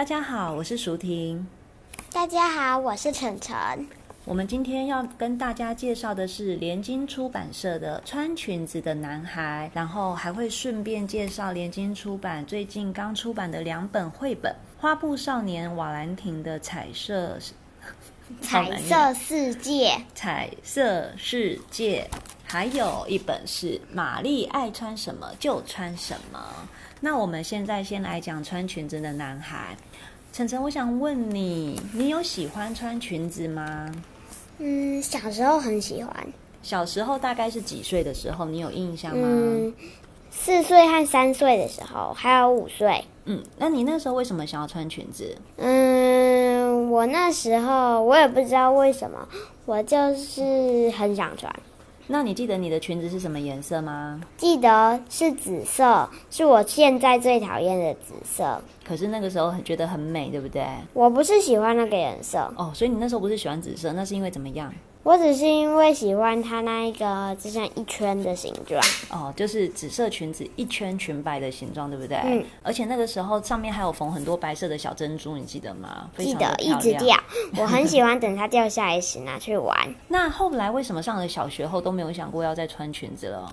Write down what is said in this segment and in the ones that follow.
大家好，我是淑婷。大家好，我是晨晨。我们今天要跟大家介绍的是联经出版社的《穿裙子的男孩》，然后还会顺便介绍联经出版最近刚出版的两本绘本：《花布少年瓦兰廷的彩色彩色世界》、《彩色世界》，还有一本是《玛丽爱穿什么就穿什么》。那我们现在先来讲穿裙子的男孩。晨晨，我想问你，你有喜欢穿裙子吗？嗯，小时候很喜欢。小时候大概是几岁的时候？你有印象吗？嗯，四岁和三岁的时候，还有五岁。嗯，那你那时候为什么想要穿裙子？嗯，我那时候我也不知道为什么，我就是很想穿。那你记得你的裙子是什么颜色吗？记得是紫色，是我现在最讨厌的紫色。可是那个时候很觉得很美，对不对？我不是喜欢那个颜色哦，所以你那时候不是喜欢紫色，那是因为怎么样？我只是因为喜欢它那一个就像一圈的形状哦，就是紫色裙子一圈裙摆的形状，对不对？嗯。而且那个时候上面还有缝很多白色的小珍珠，你记得吗？记得，一直掉。我很喜欢等它掉下来时拿去玩。那后来为什么上了小学后都没有想过要再穿裙子了？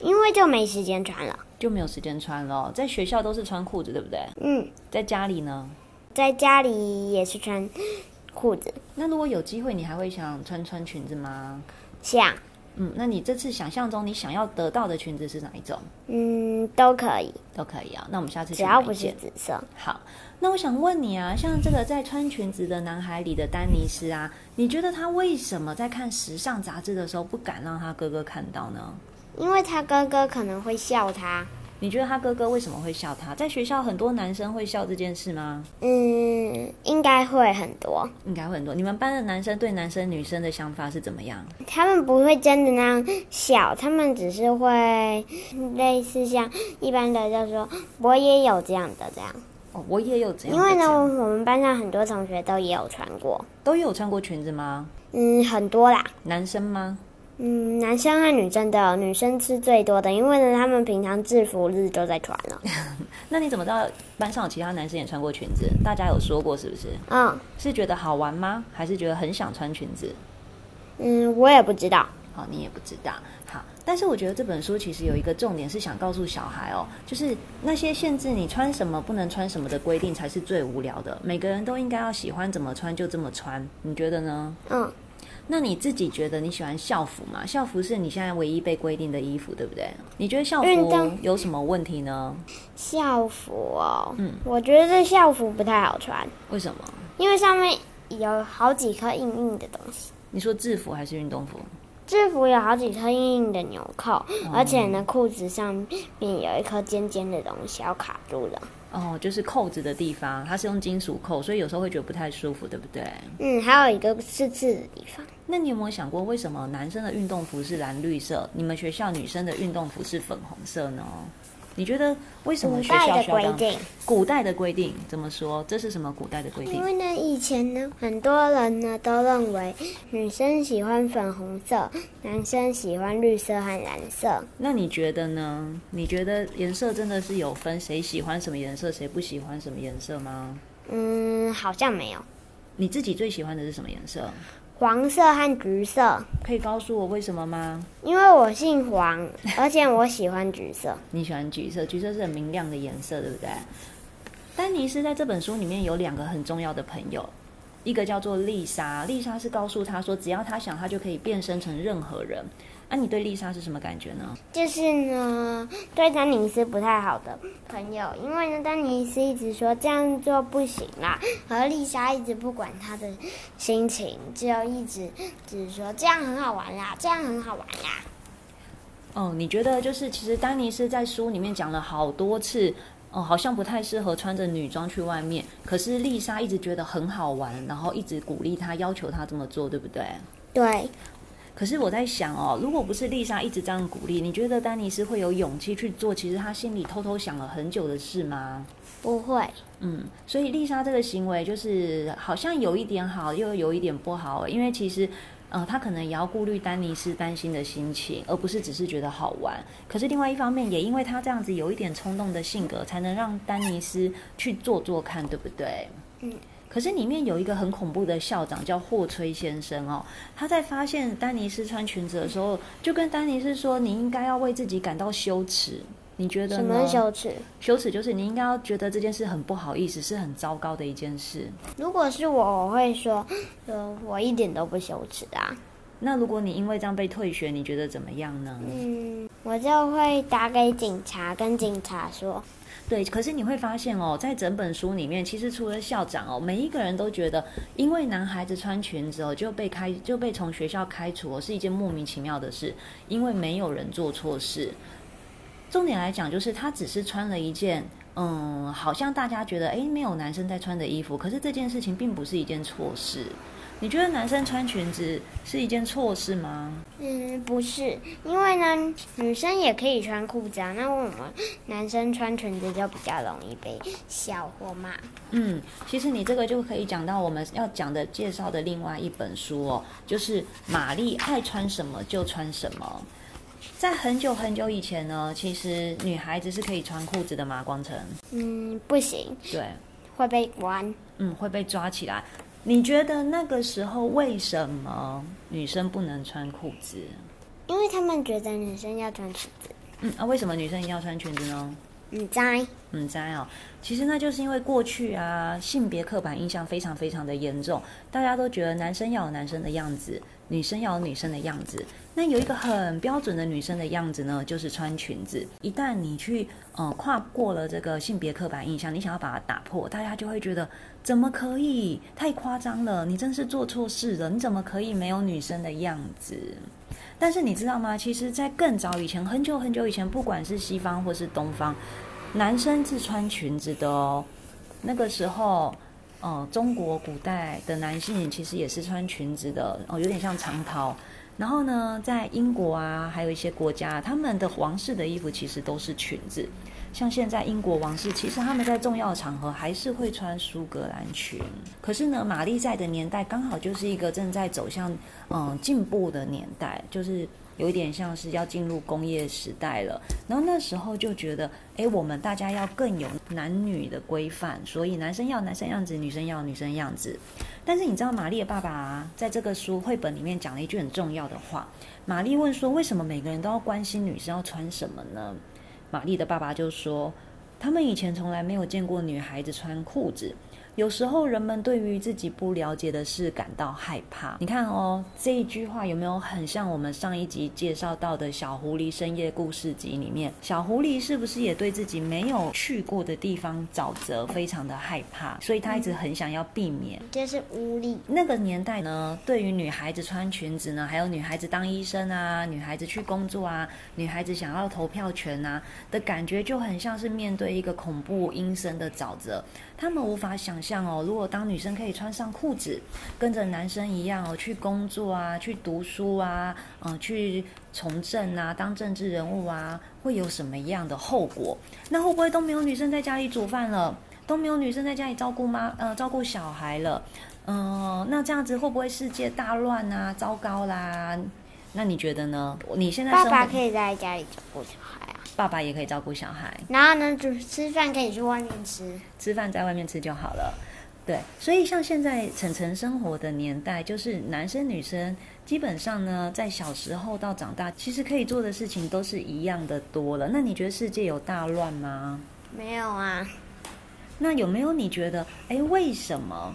因为就没时间穿了，就没有时间穿了。在学校都是穿裤子，对不对？嗯。在家里呢？在家里也是穿。裤子。那如果有机会，你还会想穿穿裙子吗？想。嗯，那你这次想象中你想要得到的裙子是哪一种？嗯，都可以，都可以啊。那我们下次只要不是紫色。好，那我想问你啊，像这个在穿裙子的男孩里的丹尼斯啊，你觉得他为什么在看时尚杂志的时候不敢让他哥哥看到呢？因为他哥哥可能会笑他。你觉得他哥哥为什么会笑他？在学校很多男生会笑这件事吗？嗯，应该会很多，应该会很多。你们班的男生对男生女生的想法是怎么样？他们不会真的那样笑，他们只是会类似像一般的，就说我也有这样的这样。哦，我也有这样的。因为呢，我们班上很多同学都也有穿过，都有穿过裙子吗？嗯，很多啦。男生吗？嗯，男生和女生的，女生是最多的，因为呢，他们平常制服日都在穿了。那你怎么知道班上有其他男生也穿过裙子？大家有说过是不是？嗯，是觉得好玩吗？还是觉得很想穿裙子？嗯，我也不知道。好，你也不知道。好，但是我觉得这本书其实有一个重点是想告诉小孩哦，就是那些限制你穿什么不能穿什么的规定才是最无聊的。每个人都应该要喜欢怎么穿就这么穿，你觉得呢？嗯。那你自己觉得你喜欢校服吗？校服是你现在唯一被规定的衣服，对不对？你觉得校服有什么问题呢？校服哦，嗯，我觉得这校服不太好穿。为什么？因为上面有好几颗硬硬的东西。你说制服还是运动服？制服有好几颗硬硬的纽扣，嗯，而且呢，裤子上面有一颗尖尖的东西要卡住了。哦，就是扣子的地方，它是用金属扣，所以有时候会觉得不太舒服，对不对？嗯，还有一个刺刺的地方。那你有没有想过，为什么男生的运动服是蓝绿色，你们学校女生的运动服是粉红色呢？你觉得为什么学校需要这样？古代的规定，古代的规定怎么说？这是什么古代的规定？因为呢，以前呢，很多人呢都认为女生喜欢粉红色，男生喜欢绿色和蓝色。那你觉得呢？你觉得颜色真的是有分谁喜欢什么颜色，谁不喜欢什么颜色吗？嗯，好像没有。你自己最喜欢的是什么颜色？黄色和橘色，可以告诉我为什么吗？因为我姓黄，而且我喜欢橘色。你喜欢橘色，橘色是很明亮的颜色，对不对？丹尼斯在这本书里面有两个很重要的朋友，一个叫做丽莎，丽莎是告诉他说，只要他想，他就可以变身成任何人。那、啊、你对丽莎是什么感觉呢？就是呢，对丹尼斯不太好的朋友，因为呢，丹尼斯一直说这样做不行啦，而丽莎一直不管他的心情，就一直只是说这样很好玩啦，这样很好玩啦。哦，你觉得就是其实丹尼斯在书里面讲了好多次，哦，好像不太适合穿着女装去外面。可是丽莎一直觉得很好玩，然后一直鼓励他，要求他这么做，对不对？对。可是我在想哦，如果不是丽莎一直这样鼓励，你觉得丹尼斯会有勇气去做其实他心里偷偷想了很久的事吗？不会。嗯，所以丽莎这个行为就是好像有一点好，又有一点不好，因为其实。呃，他可能也要顾虑丹尼斯担心的心情，而不是只是觉得好玩。可是另外一方面，也因为他这样子有一点冲动的性格，才能让丹尼斯去做做看，对不对？嗯。可是里面有一个很恐怖的校长叫霍崔先生哦，他在发现丹尼斯穿裙子的时候，就跟丹尼斯说：“你应该要为自己感到羞耻。”你觉得呢？什么羞耻？羞耻就是你应该要觉得这件事很不好意思，是很糟糕的一件事。如果是我，我会说，呃，我一点都不羞耻啊。那如果你因为这样被退学，你觉得怎么样呢？嗯，我就会打给警察，跟警察说。对，可是你会发现哦，在整本书里面，其实除了校长哦，每一个人都觉得，因为男孩子穿裙子哦，就被开就被从学校开除哦，是一件莫名其妙的事，因为没有人做错事。重点来讲，就是他只是穿了一件，嗯，好像大家觉得，诶，没有男生在穿的衣服。可是这件事情并不是一件错事。你觉得男生穿裙子是一件错事吗？嗯，不是，因为呢，女生也可以穿裤子啊。那为什么男生穿裙子就比较容易被笑或骂？嗯，其实你这个就可以讲到我们要讲的介绍的另外一本书哦，就是玛丽爱穿什么就穿什么。在很久很久以前呢，其实女孩子是可以穿裤子的吗？光成？嗯，不行。对，会被关。嗯，会被抓起来。你觉得那个时候为什么女生不能穿裤子？因为他们觉得女生要穿裙子。嗯，啊，为什么女生一定要穿裙子呢？唔知，唔知哦。其实那就是因为过去啊，性别刻板印象非常非常的严重，大家都觉得男生要有男生的样子，女生要有女生的样子。那有一个很标准的女生的样子呢，就是穿裙子。一旦你去呃跨过了这个性别刻板印象，你想要把它打破，大家就会觉得怎么可以？太夸张了！你真是做错事了！你怎么可以没有女生的样子？但是你知道吗？其实，在更早以前，很久很久以前，不管是西方或是东方，男生是穿裙子的哦。那个时候，呃，中国古代的男性其实也是穿裙子的哦，有点像长袍。然后呢，在英国啊，还有一些国家，他们的皇室的衣服其实都是裙子。像现在英国王室，其实他们在重要场合还是会穿苏格兰裙。可是呢，玛丽在的年代刚好就是一个正在走向嗯进步的年代，就是。有一点像是要进入工业时代了，然后那时候就觉得，哎，我们大家要更有男女的规范，所以男生要男生样子，女生要女生样子。但是你知道，玛丽的爸爸，在这个书绘本里面讲了一句很重要的话。玛丽问说：“为什么每个人都要关心女生要穿什么呢？”玛丽的爸爸就说：“他们以前从来没有见过女孩子穿裤子。”有时候人们对于自己不了解的事感到害怕。你看哦，这一句话有没有很像我们上一集介绍到的小狐狸深夜故事集里面？小狐狸是不是也对自己没有去过的地方沼泽非常的害怕？所以他一直很想要避免。这是无力。那个年代呢，对于女孩子穿裙子呢，还有女孩子当医生啊，女孩子去工作啊，女孩子想要投票权啊的感觉，就很像是面对一个恐怖阴森的沼泽。他们无法想象哦，如果当女生可以穿上裤子，跟着男生一样哦，去工作啊，去读书啊，嗯、去从政啊，当政治人物啊，会有什么样的后果？那会不会都没有女生在家里煮饭了？都没有女生在家里照顾妈呃照顾小孩了？嗯、那这样子会不会世界大乱啊？糟糕啦！那你觉得呢？你现在爸爸可以在家里照顾小孩啊？爸爸也可以照顾小孩，然后呢，就是吃饭可以去外面吃，吃饭在外面吃就好了。对，所以像现在晨晨生活的年代，就是男生女生基本上呢，在小时候到长大，其实可以做的事情都是一样的多了。那你觉得世界有大乱吗？没有啊。那有没有你觉得，哎，为什么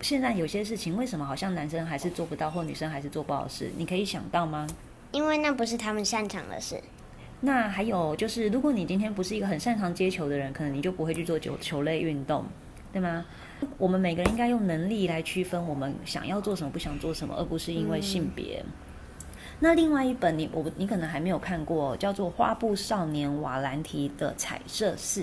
现在有些事情，为什么好像男生还是做不到，或女生还是做不好的事？你可以想到吗？因为那不是他们擅长的事。那还有就是，如果你今天不是一个很擅长接球的人，可能你就不会去做球球类运动，对吗？我们每个人应该用能力来区分我们想要做什么，不想做什么，而不是因为性别。嗯。那另外一本你我你可能还没有看过，叫做《花布少年瓦兰提的彩色是》，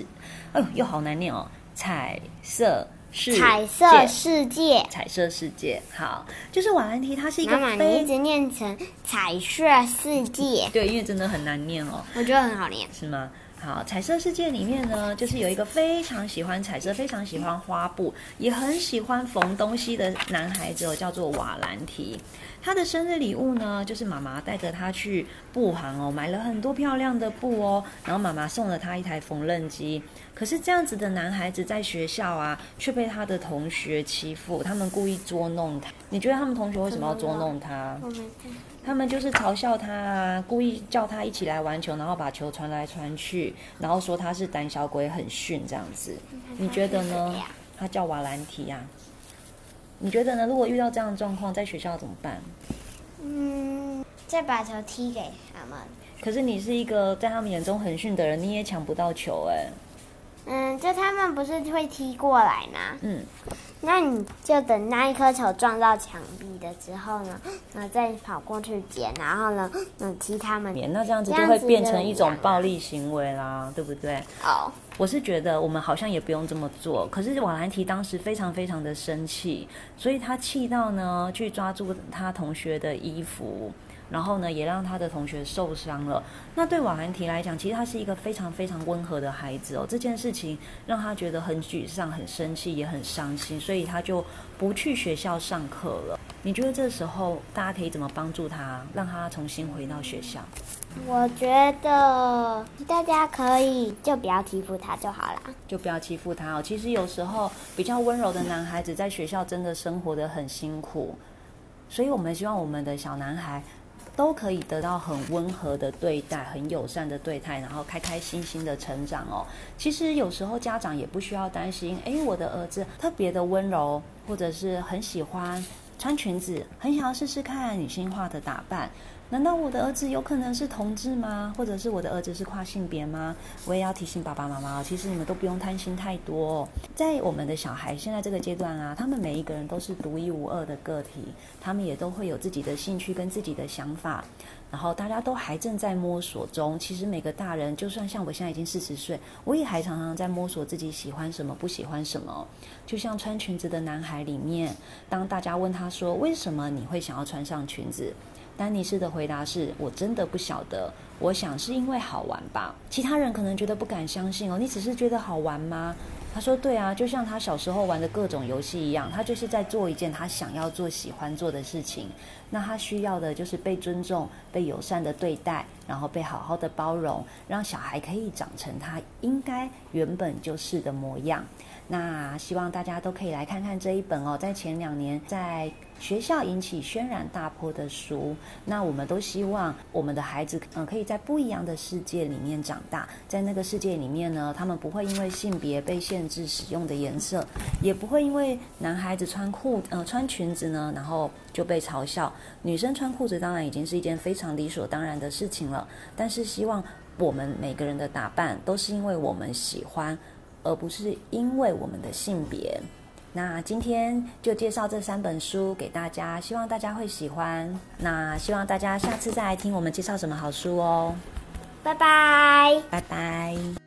哎呦，又好难念哦，彩色。彩色世界，彩色世界，好，就是瓦兰提，它是一个。妈妈，你一直念成彩色世界。对，因为真的很难念哦。我觉得很好念。是吗？好，彩色世界里面呢，就是有一个非常喜欢彩色、非常喜欢花布，也很喜欢缝东西的男孩子，叫做瓦兰提。他的生日礼物呢，就是妈妈带着他去布行哦，买了很多漂亮的布哦，然后妈妈送了他一台缝纫机。可是这样子的男孩子在学校啊，却被他的同学欺负，他们故意捉弄他。你觉得他们同学为什么要捉弄他？他们就是嘲笑他啊，故意叫他一起来玩球，然后把球传来传去，然后说他是胆小鬼，很逊这样子。你觉得呢？他叫瓦兰提呀。你觉得呢？如果遇到这样的状况，在学校怎么办？嗯，再把球踢给他们。可是你是一个在他们眼中很逊的人，你也抢不到球哎。嗯，就他们不是会踢过来吗？嗯，那你就等那一颗球撞到墙壁的之后呢，那再跑过去捡，然后呢，嗯，踢他们。那这样子就会变成一种暴力行为啦，对不对？哦。我是觉得我们好像也不用这么做，可是瓦兰提当时非常非常的生气，所以他气到呢去抓住他同学的衣服，然后呢也让他的同学受伤了。那对瓦兰提来讲，其实他是一个非常非常温和的孩子哦。这件事情让他觉得很沮丧、很生气，也很伤心，所以他就不去学校上课了。你觉得这时候大家可以怎么帮助他，让他重新回到学校？我觉得大家可以就不要欺负他就好了，就不要欺负他哦。其实有时候比较温柔的男孩子在学校真的生活的很辛苦，所以我们希望我们的小男孩都可以得到很温和的对待，很友善的对待，然后开开心心的成长哦。其实有时候家长也不需要担心，诶，我的儿子特别的温柔，或者是很喜欢穿裙子，很想要试试看女性化的打扮。难道我的儿子有可能是同志吗？或者是我的儿子是跨性别吗？我也要提醒爸爸妈妈，其实你们都不用担心太多。在我们的小孩现在这个阶段啊，他们每一个人都是独一无二的个体，他们也都会有自己的兴趣跟自己的想法。然后大家都还正在摸索中。其实每个大人，就算像我现在已经四十岁，我也还常常在摸索自己喜欢什么，不喜欢什么。就像穿裙子的男孩里面，当大家问他说：“为什么你会想要穿上裙子？”丹尼斯的回答是：“我真的不晓得，我想是因为好玩吧。”其他人可能觉得不敢相信哦，你只是觉得好玩吗？他说：“对啊，就像他小时候玩的各种游戏一样，他就是在做一件他想要做、喜欢做的事情。那他需要的就是被尊重、被友善的对待，然后被好好的包容，让小孩可以长成他应该原本就是的模样。”那希望大家都可以来看看这一本哦，在前两年在学校引起轩然大波的书。那我们都希望我们的孩子，嗯，可以在不一样的世界里面长大，在那个世界里面呢，他们不会因为性别被限制使用的颜色，也不会因为男孩子穿裤，呃，穿裙子呢，然后就被嘲笑。女生穿裤子当然已经是一件非常理所当然的事情了，但是希望我们每个人的打扮都是因为我们喜欢。而不是因为我们的性别。那今天就介绍这三本书给大家，希望大家会喜欢。那希望大家下次再来听我们介绍什么好书哦。拜拜，拜拜。